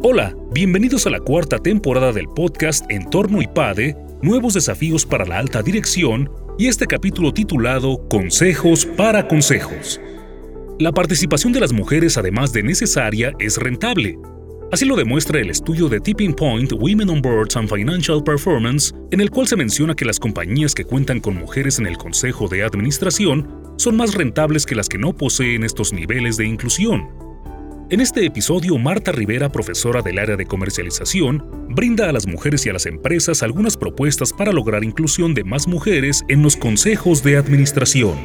Hola, bienvenidos a la cuarta temporada del podcast Entorno IPADE, Nuevos Desafíos para la Alta Dirección y este capítulo titulado Consejos para Consejos. La participación de las mujeres, además de necesaria, es rentable. Así lo demuestra el estudio de Tipping Point Women on Boards and Financial Performance, en el cual se menciona que las compañías que cuentan con mujeres en el consejo de administración son más rentables que las que no poseen estos niveles de inclusión. En este episodio, Marta Rivera, profesora del área de comercialización, brinda a las mujeres y a las empresas algunas propuestas para lograr inclusión de más mujeres en los consejos de administración.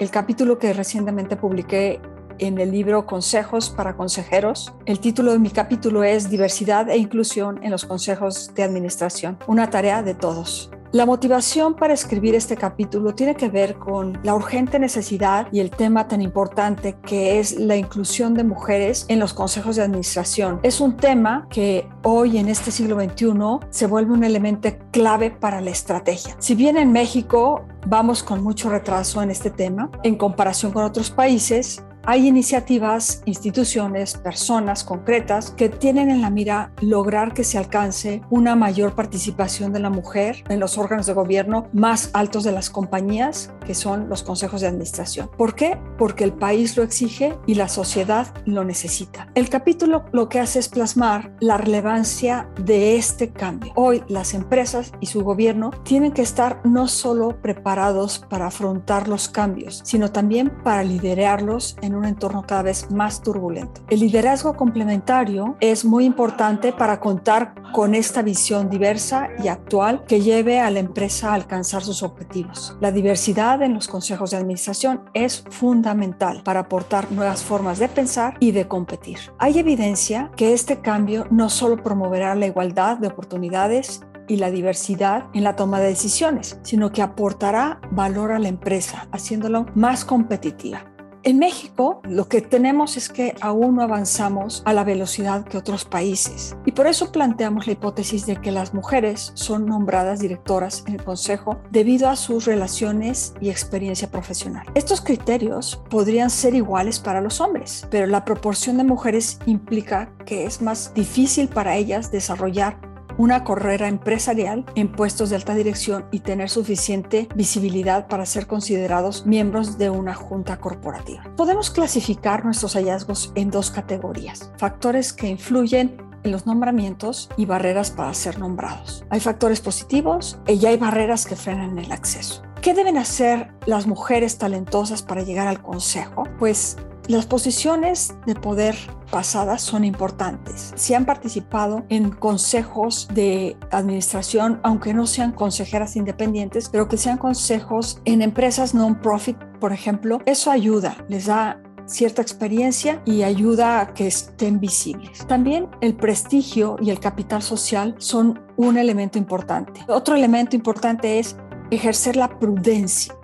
El capítulo que recientemente publiqué en el libro Consejos para Consejeros. El título de mi capítulo es Diversidad e Inclusión en los Consejos de Administración, una tarea de todos. La motivación para escribir este capítulo tiene que ver con la urgente necesidad y el tema tan importante que es la inclusión de mujeres en los consejos de administración. Es un tema que hoy en este siglo XXI se vuelve un elemento clave para la estrategia. Si bien en México vamos con mucho retraso en este tema en comparación con otros países, hay iniciativas, instituciones, personas concretas que tienen en la mira lograr que se alcance una mayor participación de la mujer en los órganos de gobierno más altos de las compañías, que son los consejos de administración. ¿Por qué? Porque el país lo exige y la sociedad lo necesita. El capítulo lo que hace es plasmar la relevancia de este cambio. Hoy las empresas y su gobierno tienen que estar no solo preparados para afrontar los cambios, sino también para liderarlos un entorno cada vez más turbulento. El liderazgo complementario es muy importante para contar con esta visión diversa y actual que lleve a la empresa a alcanzar sus objetivos. La diversidad en los consejos de administración es fundamental para aportar nuevas formas de pensar y de competir. Hay evidencia que este cambio no solo promoverá la igualdad de oportunidades y la diversidad en la toma de decisiones, sino que aportará valor a la empresa, haciéndolo más competitiva. En México lo que tenemos es que aún no avanzamos a la velocidad que otros países y por eso planteamos la hipótesis de que las mujeres son nombradas directoras en el Consejo debido a sus relaciones y experiencia profesional. Estos criterios podrían ser iguales para los hombres, pero la proporción de mujeres implica que es más difícil para ellas desarrollar una carrera empresarial en puestos de alta dirección y tener suficiente visibilidad para ser considerados miembros de una junta corporativa. Podemos clasificar nuestros hallazgos en dos categorías, factores que influyen en los nombramientos y barreras para ser nombrados. Hay factores positivos y ya hay barreras que frenan el acceso. ¿Qué deben hacer las mujeres talentosas para llegar al consejo? Pues las posiciones de poder pasadas son importantes. Si han participado en consejos de administración, aunque no sean consejeras independientes, pero que sean consejos en empresas non-profit, por ejemplo, eso ayuda, les da cierta experiencia y ayuda a que estén visibles. También el prestigio y el capital social son un elemento importante. Otro elemento importante es ejercer la prudencia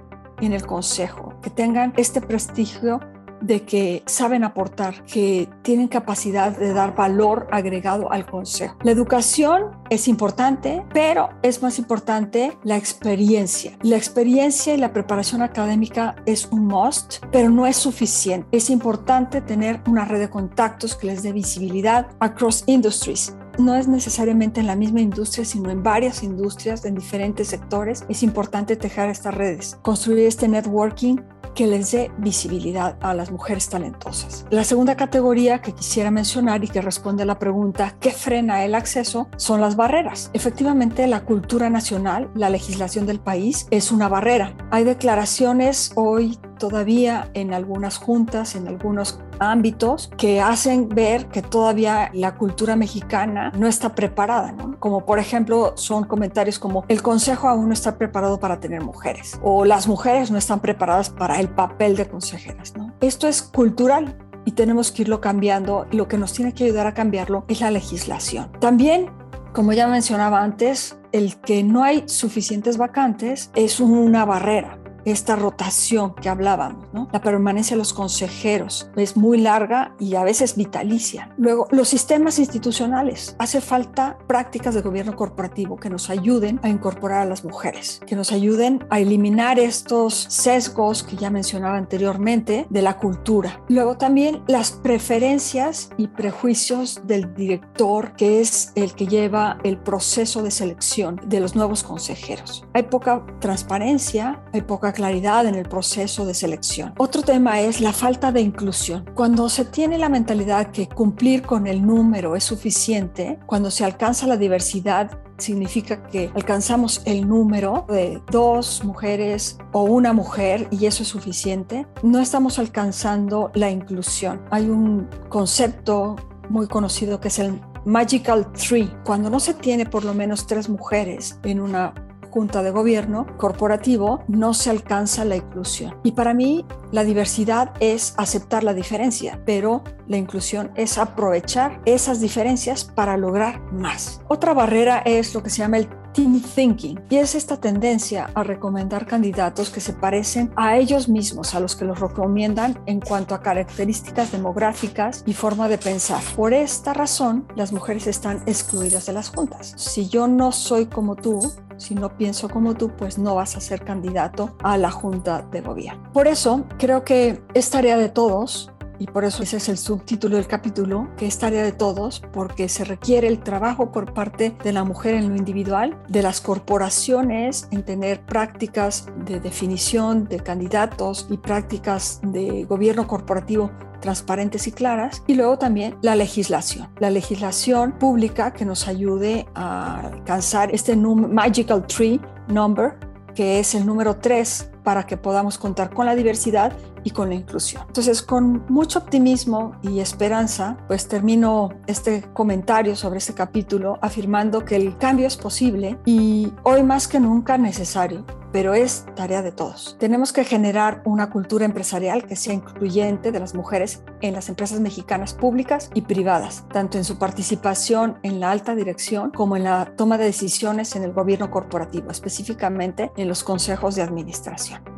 en el consejo, que tengan este prestigio de que saben aportar, que tienen capacidad de dar valor agregado al consejo. La educación es importante, pero es más importante la experiencia. La experiencia y la preparación académica es un must, pero no es suficiente. Es importante tener una red de contactos que les dé visibilidad across industries no es necesariamente en la misma industria, sino en varias industrias, en diferentes sectores. Es importante tejer estas redes, construir este networking que les dé visibilidad a las mujeres talentosas. La segunda categoría que quisiera mencionar y que responde a la pregunta ¿qué frena el acceso? son las barreras. Efectivamente, la cultura nacional, la legislación del país es una barrera. Hay declaraciones hoy todavía en algunas juntas, en algunos ámbitos que hacen ver que todavía la cultura mexicana no está preparada. Como por ejemplo son comentarios como el consejo aún no está preparado para tener mujeres o las mujeres no están preparadas para el papel de consejeras. Esto es cultural y tenemos que irlo cambiando. Lo que nos tiene que ayudar a cambiarlo es la legislación. También, como ya mencionaba antes, el que no hay suficientes vacantes es una barrera esta rotación que hablábamos, ¿no? La permanencia de los consejeros es muy larga y a veces vitalicia. Luego, los sistemas institucionales. Hace falta prácticas de gobierno corporativo que nos ayuden a incorporar a las mujeres, que nos ayuden a eliminar estos sesgos que ya mencionaba anteriormente de la cultura. Luego también las preferencias y prejuicios del director, que es el que lleva el proceso de selección de los nuevos consejeros. Hay poca transparencia, hay poca claridad en el proceso de selección. Otro tema es la falta de inclusión. Cuando se tiene la mentalidad que cumplir con el número es suficiente, cuando se alcanza la diversidad significa que alcanzamos el número de dos mujeres o una mujer y eso es suficiente, no estamos alcanzando la inclusión. Hay un concepto muy conocido que es el Magical Tree. Cuando no se tiene por lo menos tres mujeres en una junta de gobierno corporativo, no se alcanza la inclusión. Y para mí, la diversidad es aceptar la diferencia, pero la inclusión es aprovechar esas diferencias para lograr más. Otra barrera es lo que se llama el team thinking y es esta tendencia a recomendar candidatos que se parecen a ellos mismos, a los que los recomiendan en cuanto a características demográficas y forma de pensar. Por esta razón, las mujeres están excluidas de las juntas. Si yo no soy como tú, si no pienso como tú, pues no vas a ser candidato a la Junta de Gobierno. Por eso creo que es tarea de todos y por eso ese es el subtítulo del capítulo, que es tarea de todos, porque se requiere el trabajo por parte de la mujer en lo individual, de las corporaciones en tener prácticas de definición de candidatos y prácticas de gobierno corporativo transparentes y claras, y luego también la legislación, la legislación pública que nos ayude a alcanzar este magical tree number, que es el número 3 para que podamos contar con la diversidad y con la inclusión. Entonces, con mucho optimismo y esperanza, pues termino este comentario sobre este capítulo afirmando que el cambio es posible y hoy más que nunca necesario pero es tarea de todos. Tenemos que generar una cultura empresarial que sea incluyente de las mujeres en las empresas mexicanas públicas y privadas, tanto en su participación en la alta dirección como en la toma de decisiones en el gobierno corporativo, específicamente en los consejos de administración.